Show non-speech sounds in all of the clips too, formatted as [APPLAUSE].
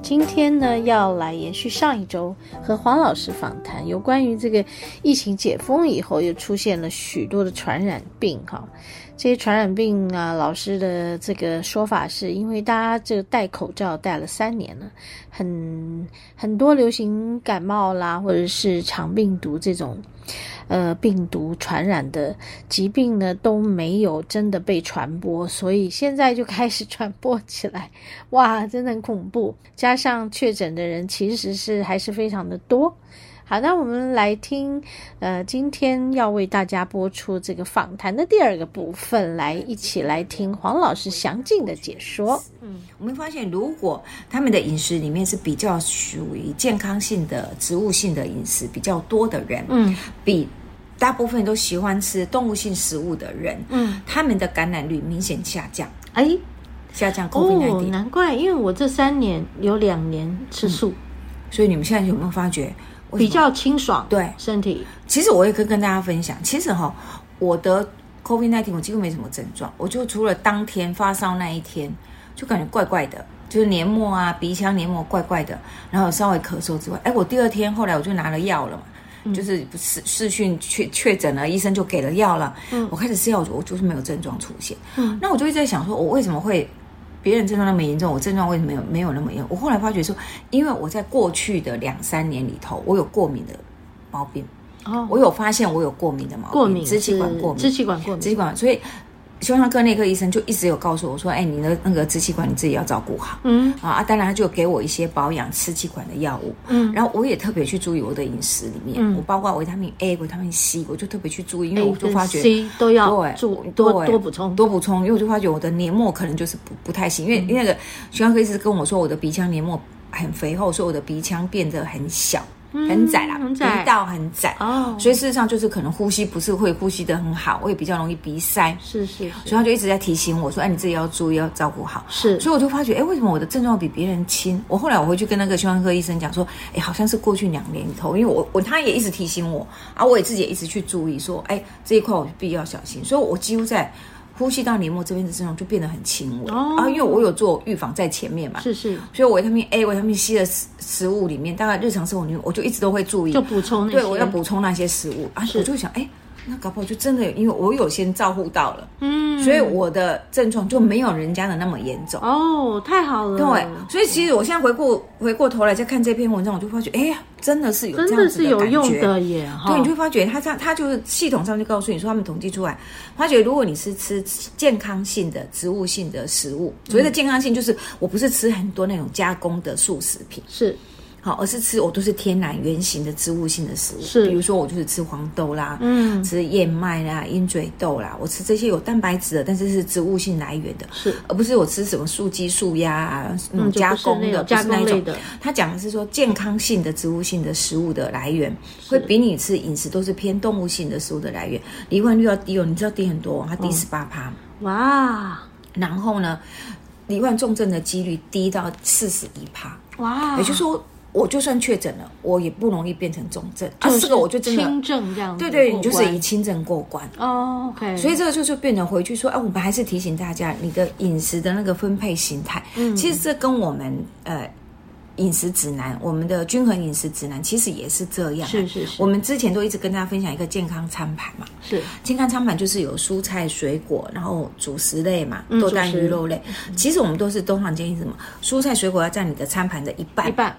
今天呢，要来延续上一周和黄老师访谈，有关于这个疫情解封以后，又出现了许多的传染病哈。这些传染病啊，老师的这个说法是因为大家这个戴口罩戴了三年了，很很多流行感冒啦，或者是肠病毒这种。呃，病毒传染的疾病呢，都没有真的被传播，所以现在就开始传播起来，哇，真的很恐怖。加上确诊的人其实是还是非常的多。好，那我们来听，呃，今天要为大家播出这个访谈的第二个部分，来一起来听黄老师详尽的解说。嗯，我们发现，如果他们的饮食里面是比较属于健康性的、植物性的饮食比较多的人，嗯，比大部分都喜欢吃动物性食物的人，嗯，他们的感染率明显下降。哎，下降 COVID-19。哦，难怪，因为我这三年有两年吃素，嗯，所以你们现在有没有发觉？比较清爽，对身体。其实我也可以跟大家分享，其实哈，我得 COVID-19 我几乎没什么症状，我就除了当天发烧那一天，就感觉怪怪的，就是黏膜啊、鼻腔黏膜怪怪的，然后稍微咳嗽之外，哎，我第二天后来我就拿了药了嘛，嗯、就是视视讯确确诊了，医生就给了药了，嗯，我开始吃药，我就是没有症状出现，嗯，那我就一直在想说，我为什么会？别人症状那么严重，我症状为什么没有没有那么严重？我后来发觉说，因为我在过去的两三年里头，我有过敏的毛病，哦，我有发现我有过敏的毛病，过敏，支气管过敏，支气管过敏，支气管，所以。胸腔科内科医生就一直有告诉我说：“哎，你的那个支气管你自己要照顾好。”嗯啊，当然他就给我一些保养支气管的药物。嗯，然后我也特别去注意我的饮食里面，嗯、我包括维他命 A、维他命 C，我就特别去注意，因为我就发觉 C 都要对多多多补充，多补充，因为我就发觉我的黏膜可能就是不不太行，因为、嗯、因为那个胸腔科医生跟我说我的鼻腔黏膜很肥厚，所以我的鼻腔变得很小。很窄啦，鼻道很窄。哦，所以事实上就是可能呼吸不是会呼吸的很好，我也比较容易鼻塞，是是，是，所以他就一直在提醒我说，哎，你自己要注意，要照顾好。是，所以我就发觉，哎，为什么我的症状比别人轻？我后来我回去跟那个胸腔科医生讲说，哎，好像是过去两年里头，因为我我他也一直提醒我，啊，我也自己也一直去注意说，哎，这一块我必须要小心，所以我几乎在。呼吸道黏膜这边的症状就变得很轻微、哦、啊，因为我有做预防在前面嘛，是是，所以维他命 A、维他命 C 的食食物里面，大概日常生活里面，我就一直都会注意，就补充那些，对，我要补充那些食物。啊，我就想，哎。那搞不好就真的，因为我有先照顾到了，嗯，所以我的症状就没有人家的那么严重哦，太好了。对，所以其实我现在回过回过头来再看这篇文章，我就发觉，哎呀，真的是有这样子的感觉，真的是有用的耶。对，你就会发觉他他他就是系统上就告诉你说，他们统计出来，发觉如果你是吃健康性的植物性的食物，所谓的健康性就是我不是吃很多那种加工的素食品，是。好，而是吃我都是天然原型的植物性的食物，是，比如说我就是吃黄豆啦，嗯，吃燕麦啦、鹰嘴豆啦，我吃这些有蛋白质的，但是是植物性来源的，是，而不是我吃什么素鸡、素鸭啊，那种加工的，加工类的。他讲的是说健康性的植物性的食物的来源，会比你吃饮食都是偏动物性的食物的来源，罹患率要低哦，你知道低很多，它低十八趴，哇，然后呢，罹患重症的几率低到四十一趴，哇，也就是说。我就算确诊了，我也不容易变成重症。啊，这个我就真的轻症这样子。对对，你就是以轻症过关。哦，OK。所以这个就是变成回去说，哎，我们还是提醒大家，你的饮食的那个分配形态，嗯，其实这跟我们呃饮食指南，我们的均衡饮食指南，其实也是这样。是是是。我们之前都一直跟大家分享一个健康餐盘嘛。是。健康餐盘就是有蔬菜水果，然后主食类嘛，豆蛋鱼肉类。其实我们都是通常建议什么？蔬菜水果要占你的餐盘的一半。一半。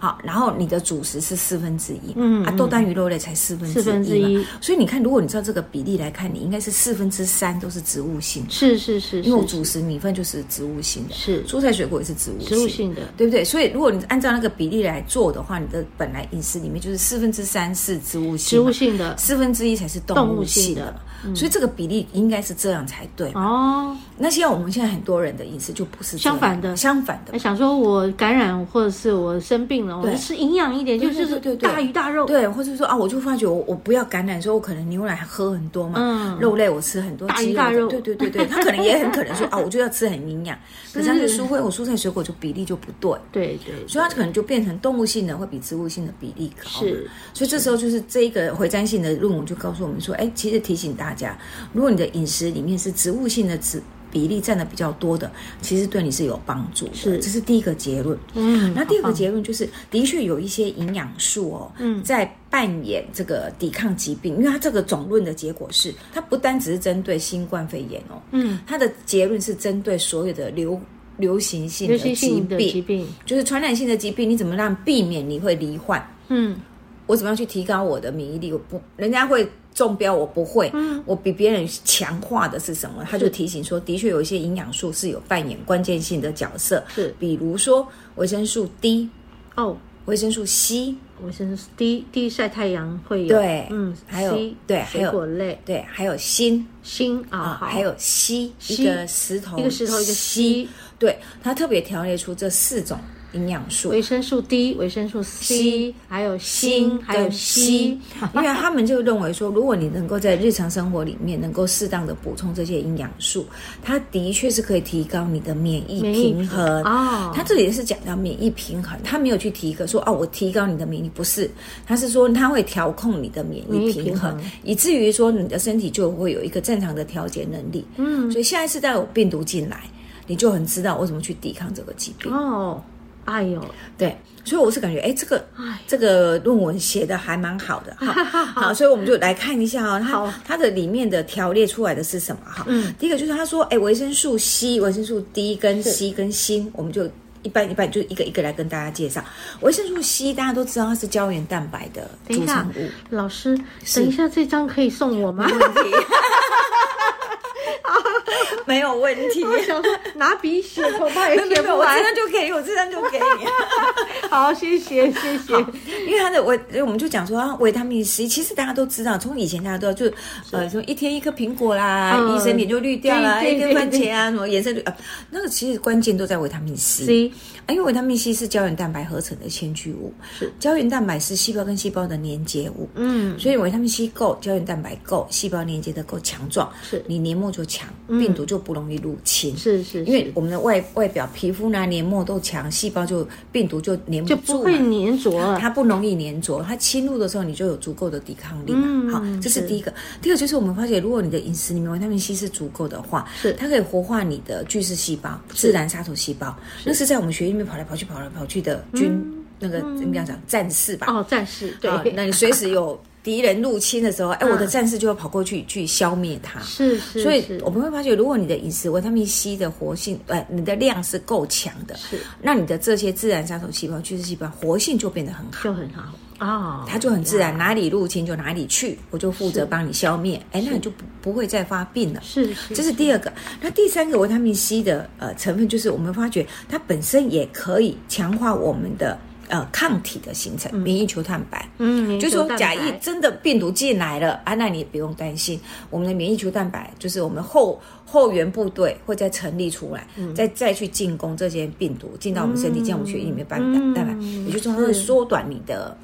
好，然后你的主食是四分之一，嗯，啊，豆蛋鱼肉类才四分之一，四分之一，所以你看，如果你知道这个比例来看，你应该是四分之三都是植物性，是是是，因为主食米饭就是植物性的，是。蔬菜水果也是植物植物性的，对不对？所以如果你按照那个比例来做的话，你的本来饮食里面就是四分之三是植物性，植物性的，四分之一才是动物性的。所以这个比例应该是这样才对哦。那现在我们现在很多人的饮食就不是相反的，相反的。想说我感染或者是我生病了，我吃营养一点，就是大鱼大肉，对，或者说啊，我就发觉我我不要感染，说我可能牛奶喝很多嘛，嗯，肉类我吃很多，大鱼大肉，对对对对，他可能也很可能说 [LAUGHS] 啊，我就要吃很营养，可是他的蔬菜我蔬菜水果就比例就不对，对对，所以它可能就变成动物性的会比植物性的比例高，是，所以这时候就是这一个回瞻性的论文就告诉我们说，哎，其实提醒大家，如果你的饮食里面是植物性的植。比例占的比较多的，其实对你是有帮助的。是，这是第一个结论。嗯，那第二个结论就是，的确有一些营养素哦，嗯，在扮演这个抵抗疾病。因为它这个总论的结果是，它不单只是针对新冠肺炎哦，嗯，它的结论是针对所有的流流行性的疾病，疾病就是传染性的疾病，你怎么让避免你会罹患？嗯，我怎么样去提高我的免疫力？我不，人家会。中标我不会，嗯，我比别人强化的是什么？他就提醒说，的确有一些营养素是有扮演关键性的角色，是，比如说维生素 D，哦，维生素 C，维生素 D，D 晒太阳会有，对，嗯，还有对，还有水果类，对，还有锌，锌啊，还有硒，一个石头，一个石头，一个硒，对，他特别条列出这四种。营养素，维生素 D、维生素 C，还有锌，还有硒，[LAUGHS] 因为他们就认为说，如果你能够在日常生活里面能够适当的补充这些营养素，它的确是可以提高你的免疫平衡。哦，他这里也是讲到免疫平衡，他没有去提一个说哦，我提高你的免疫，不是，他是说他会调控你的免疫平衡，以至于说你的身体就会有一个正常的调节能力。嗯，所以下一次再有病毒进来，你就很知道我怎么去抵抗这个疾病。哦。哎呦，对，所以我是感觉，哎，这个，这个论文写的还蛮好的，哈，[LAUGHS] 好，所以我们就来看一下哦，它它的里面的条列出来的是什么？哈，嗯，第一个就是他说，哎，维生素 C、维生素 D 跟 C 跟锌，我们就一般一般就一个一个来跟大家介绍。维生素 C 大家都知道它是胶原蛋白的组成物。老师，等一下这张可以送我吗？没问题。[LAUGHS] 没有问题。我想说拿笔写，[LAUGHS] 恐怕也写不完。我这张就可以，我这张就给你。[LAUGHS] 好，谢谢，谢谢。因为它的维，我们就讲说维他命 C，其实大家都知道，从以前大家都知道就呃，说一天一颗苹果啦，医生脸就绿掉了，一根番茄啊，什么颜色绿啊，那个其实关键都在维他命 C。因为维他命 C 是胶原蛋白合成的纤具物，是胶原蛋白是细胞跟细胞的连接物，嗯，所以维他命 C 够，胶原蛋白够，细胞连接的够强壮，是你黏膜就强，病毒就不容易入侵，是是，因为我们的外外表皮肤呢黏膜都强，细胞就病毒就黏不住，就不会粘着，它不容易粘着，它侵入的时候你就有足够的抵抗力嘛。好，这是第一个。第二个就是我们发现，如果你的饮食里面维他命 C 是足够的话，是它可以活化你的巨噬细胞、自然杀手细胞，那是在我们血液里面跑来跑去、跑来跑。去的菌，嗯、那个应该讲战士吧？哦，战士，对。那你随时有敌人入侵的时候，哎、嗯，我的战士就要跑过去去消灭它。是是。所以我们会发觉，如果你的饮食维他命 C 的活性，呃，你的量是够强的，是，那你的这些自然杀手细胞、巨噬细胞活性就变得很好，就很好。哦，它就很自然，哪里入侵就哪里去，我就负责帮你消灭。哎，那你就不不会再发病了。是，这是第二个。那第三个维他命 C 的呃成分，就是我们发觉它本身也可以强化我们的呃抗体的形成，免疫球蛋白。嗯，就是说假意真的病毒进来了啊，那你也不用担心，我们的免疫球蛋白就是我们后后援部队会再成立出来，再再去进攻这些病毒进到我们身体，进我们血液里面蛋蛋白，也就是说它会缩短你的。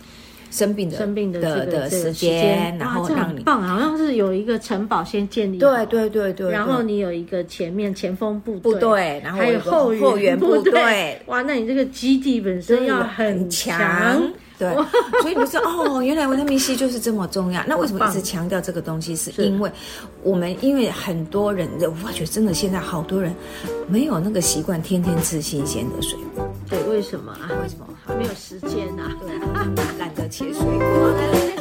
生病的生病的的的时间，然后让你棒，好像是有一个城堡先建立，对对对对，然后你有一个前面前锋部部队，然后还有后后援部队，哇，那你这个基地本身要很强。对，所以你说哦，原来维他命 C 就是这么重要。那为什么一直强调这个东西？是因为我们因为很多人，我发觉真的现在好多人没有那个习惯，天天吃新鲜的水果。对，为什么啊？为什么？没有时间啊？对，懒得切水果。[LAUGHS]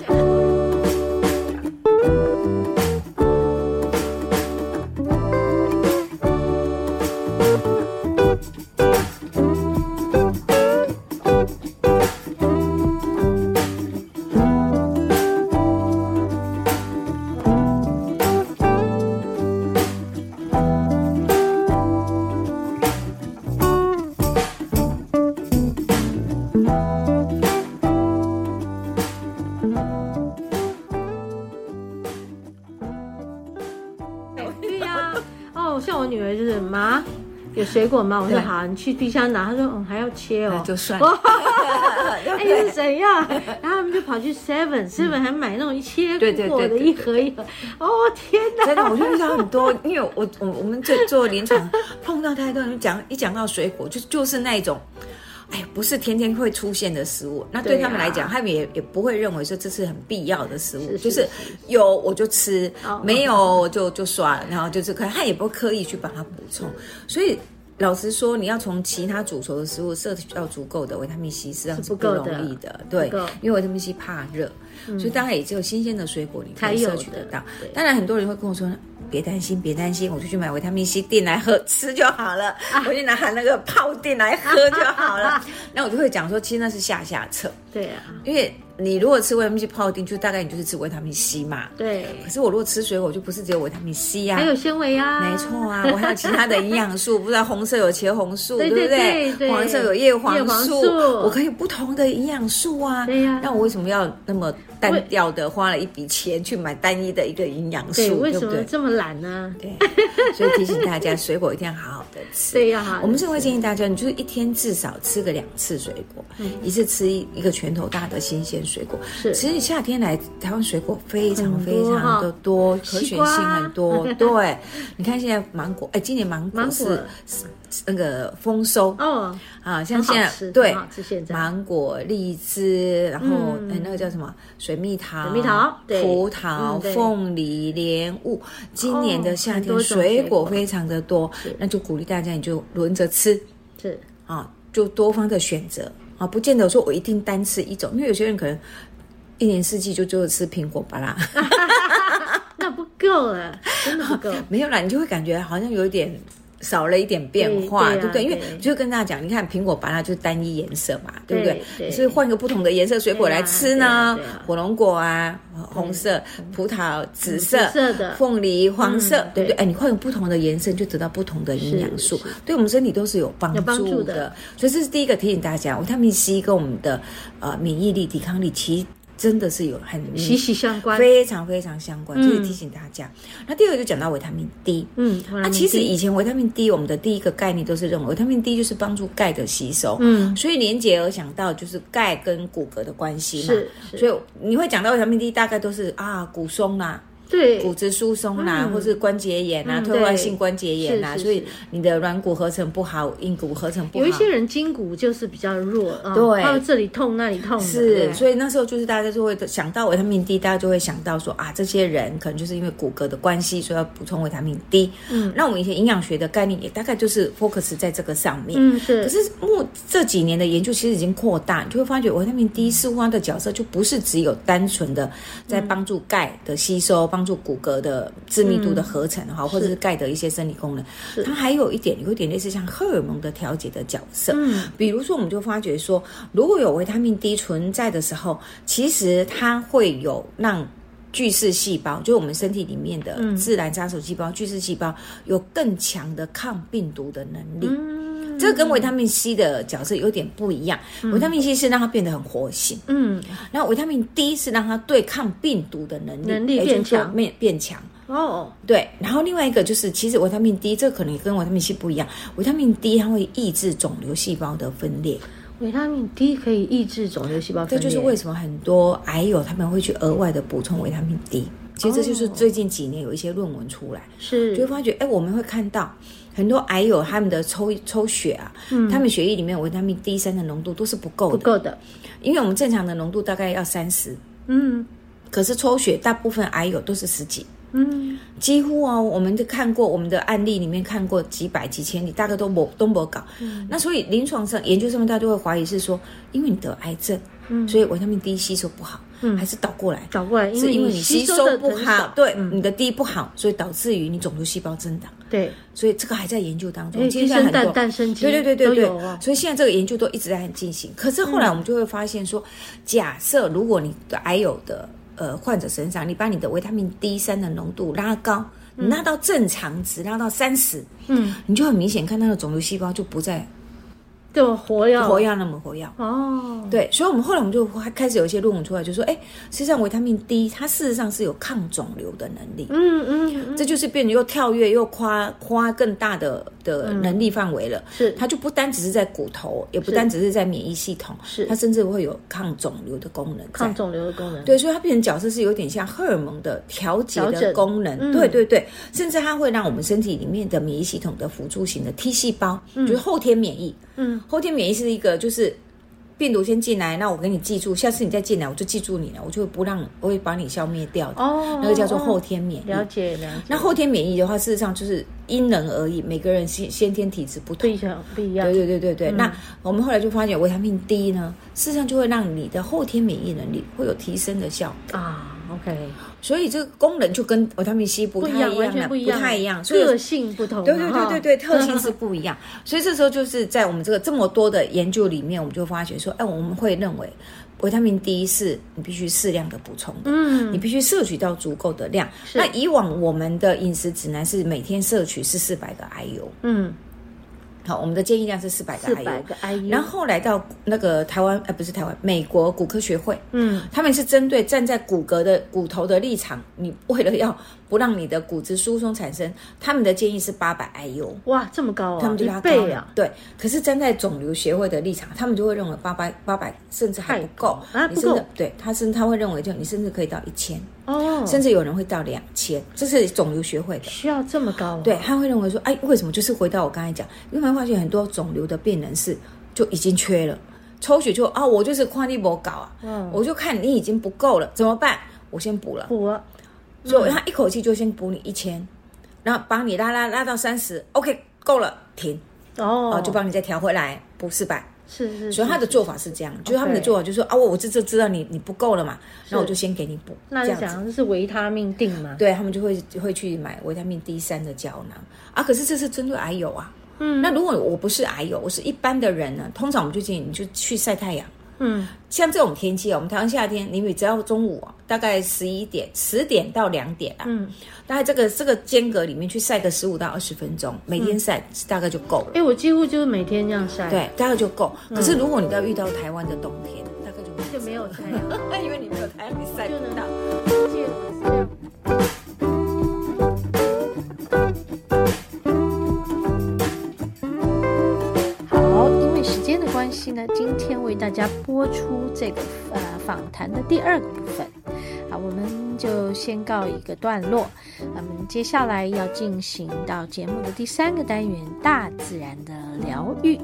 水果吗？我说好，你去冰箱拿。他说嗯，还要切哦，那就算了。[LAUGHS] 哎，是怎样？然后他们就跑去 Seven Seven 还买那种一切果的一盒一盒。哦天哪！真的，我就遇到很多，因为我我我们在做临床碰到太多人讲，一讲到水果就就是那种。哎，不是天天会出现的食物，那对他们来讲，啊、他们也也不会认为说这是很必要的食物，是是是就是有我就吃，哦、没有就就算了，然后就是可他也不会刻意去把它补充。所以老实说，你要从其他煮熟的食物摄取到足够的维他命 C 是不容易的，的对，因为维他命 C 怕热，嗯、所以当然也只有新鲜的水果你可以摄取得到。当然很多人会跟我说。别担心，别担心，我就去买维他命 C 錠来喝吃就好了。啊、我就拿那个泡錠来喝就好了。[LAUGHS] 那、啊、我就会讲说，其实那是下下策。对啊，因为你如果吃维他命 C 泡丁，就大概你就是吃维他命 C 嘛。对。可是我如果吃水果，就不是只有维他命 C 啊，还有纤维啊。没错啊，我还有其他的营养素，[LAUGHS] 不知道红色有茄红素，对，对，对，对不对？黄色有叶黄素，叶黄素我可以不同的营养素啊。对呀、啊。那我为什么要那么？单调的花了一笔钱去买单一的一个营养素，对，为什么这么懒呢？对，所以提醒大家，水果一定要好好的吃。对呀，我们是会建议大家，你就是一天至少吃个两次水果，一次吃一个拳头大的新鲜水果。是，其实夏天来台湾水果非常非常的多，可选性很多。[LAUGHS] 对，你看现在芒果，哎，今年芒果是。那个丰收哦啊，像现在对芒果、荔枝，然后哎那个叫什么水蜜桃、水蜜桃、葡萄、凤梨、莲雾，今年的夏天水果非常的多，那就鼓励大家你就轮着吃，是啊，就多方的选择啊，不见得说我一定单吃一种，因为有些人可能一年四季就只有吃苹果吧啦，那不够了，真的不够，没有啦，你就会感觉好像有一点。少了一点变化，对，对，啊、对不对？因为就跟大家讲，你看苹果、芭乐就是单一颜色嘛，对，不对？对，所以换个不同的颜色水果来吃呢，火龙果啊，红色；葡萄紫色；的凤梨黄色，嗯、对不对？哎，你换个不同的颜色，就得到不同的营养素，对我们身体都是有帮助的。有帮助的。所以这是第一个提醒大家，维他命 C 跟我们的呃免疫力、抵抗力其实。真的是有很息息相关，非常非常相关，就是提醒大家。那第二个就讲到维他命 D，嗯，那其实以前维他命 D，我们的第一个概念都是认为维他命 D 就是帮助钙的吸收，嗯，所以连结而想到就是钙跟骨骼的关系嘛，是，所以你会讲到维他命 D，大概都是啊骨松啦。对，骨质疏松啦，嗯、或是关节炎啊，退化、嗯、性关节炎啊，所以你的软骨合成不好，硬骨合成不好。有一些人筋骨就是比较弱，对，还有、这里痛那里痛。是，所以那时候就是大家就会想到维他命 D，大家就会想到说啊，这些人可能就是因为骨骼的关系，所以要补充维他命 D。嗯，那我们以前营养学的概念也大概就是 focus 在这个上面。嗯，是。可是目这几年的研究其实已经扩大，你就会发觉维他命 D 似乎它的角色就不是只有单纯的在帮助钙的吸收，帮、嗯。助骨骼的致密度的合成哈，嗯、或者是钙的一些生理功能，它还有一点有一点类似像荷尔蒙的调节的角色。嗯，比如说我们就发觉说，如果有维他命 D 存在的时候，其实它会有让巨噬细胞，就是我们身体里面的自然杀手细胞、嗯、巨噬细胞，有更强的抗病毒的能力。嗯这个跟维他命 C 的角色有点不一样，嗯、维他命 C 是让它变得很活性，嗯，然后维他命 D 是让它对抗病毒的能力能力变强，变变强。哦，对，然后另外一个就是，其实维他命 D 这个可能跟维他命 C 不一样，维他命 D 它会抑制肿瘤细胞的分裂，维他命 D 可以抑制肿瘤细胞分裂，这就是为什么很多癌友他们会去额外的补充维他命 D，其实这就是最近几年有一些论文出来，是、哦、就会发觉，哎，我们会看到。很多癌友他们的抽抽血啊，嗯、他们血液里面维他命 D 三的浓度都是不够的，不够的，因为我们正常的浓度大概要三十，嗯，可是抽血大部分癌友都是十几，嗯，几乎哦，我们就看过我们的案例里面看过几百几千你，大概都没都没搞，嗯、那所以临床上研究上面大家都会怀疑是说，因为你得癌症，嗯，所以维他命 D 吸收不好。嗯，还是倒过来，倒过来，是因为你吸收不好，对，你的低不好，所以导致于你肿瘤细胞增长。对，所以这个还在研究当中。鸡生蛋，蛋生鸡，对对对对对。所以现在这个研究都一直在进行。可是后来我们就会发现说，假设如果你的癌友的呃患者身上，你把你的维他命 D 三的浓度拉高，你拉到正常值，拉到三十，嗯，你就很明显看到的肿瘤细胞就不再。对，活跃，活跃那么活跃哦。对，所以我们后来我们就开始有一些论文出来，就说，哎，实际上维他命 D 它事实上是有抗肿瘤的能力。嗯嗯，嗯，这就是变得又跳跃又夸夸更大的的能力范围了。是，它就不单只是在骨头，也不单只是在免疫系统，是它甚至会有抗肿瘤的功能。抗肿瘤的功能。对，所以它变成角色是有点像荷尔蒙的调节的功能。嗯、对对对，甚至它会让我们身体里面的免疫系统的辅助型的 T 细胞，嗯、就是后天免疫。嗯，后天免疫是一个就是。病毒先进来，那我给你记住，下次你再进来，我就记住你了，我就不让，我会把你消灭掉的。哦，那个叫做后天免疫。了解了解。那后天免疫的话，事实上就是因人而异，每个人先先天体质不同，不一样，不一样。对对对对对。嗯、那我们后来就发现，维他命 D 呢，事实上就会让你的后天免疫能力会有提升的效果啊。OK，所以这个功能就跟维他命 C 不太一样，完全不一样，不太一样，特性不同。对对对对对，特性是不一样。[LAUGHS] 所以这时候就是在我们这个这么多的研究里面，我们就发觉说，哎，我们会认为维他命 D 是你必须适量的补充的，嗯，你必须摄取到足够的量。那以往我们的饮食指南是每天摄取是四百个 IU，嗯。好，我们的建议量是四百个 IU，四百个 IU。然后后来到那个台湾，呃，不是台湾，美国骨科学会，嗯，他们是针对站在骨骼的骨头的立场，你为了要不让你的骨质疏松产生，他们的建议是八百 IU。哇，这么高啊！他们就要倍啊。对，可是站在肿瘤协会的立场，他们就会认为八百八百甚至还不够啊，不够。对，他甚至他会认为，就你甚至可以到一千。哦，甚至有人会到两千，这是肿瘤学会的，需要这么高啊？对，他会认为说，哎，为什么？就是回到我刚才讲，因为发现很多肿瘤的病人是就已经缺了，抽血就啊，我就是矿力不搞啊，嗯，我就看你已经不够了，怎么办？我先补了，补了，所以他一口气就先补你一千，然后帮你拉拉拉到三十，OK，够了，停，哦，就帮你再调回来，补四百。是是，所以他的做法是这样，就是他们的做法就是说啊，我我这这知道你你不够了嘛，那我就先给你补。那讲的是维他命定吗？对，他们就会会去买维他命 D 三的胶囊啊。可是这是针对癌友啊。嗯，那如果我不是癌友，我是一般的人呢，通常我们就建议你就去晒太阳。嗯，像这种天气啊，我们台湾夏天，你只要中午啊，大概十一点、十点到两点啊，嗯，大概这个这个间隔里面去晒个十五到二十分钟，每天晒大概就够了。哎，我几乎就是每天这样晒，对，大概就够。可是如果你要遇到台湾的冬天，大概就就没有太阳，[LAUGHS] 因为你没有太阳，你晒不到。关系呢？今天为大家播出这个呃访谈的第二个部分，好，我们就先告一个段落。那么接下来要进行到节目的第三个单元——大自然的疗愈。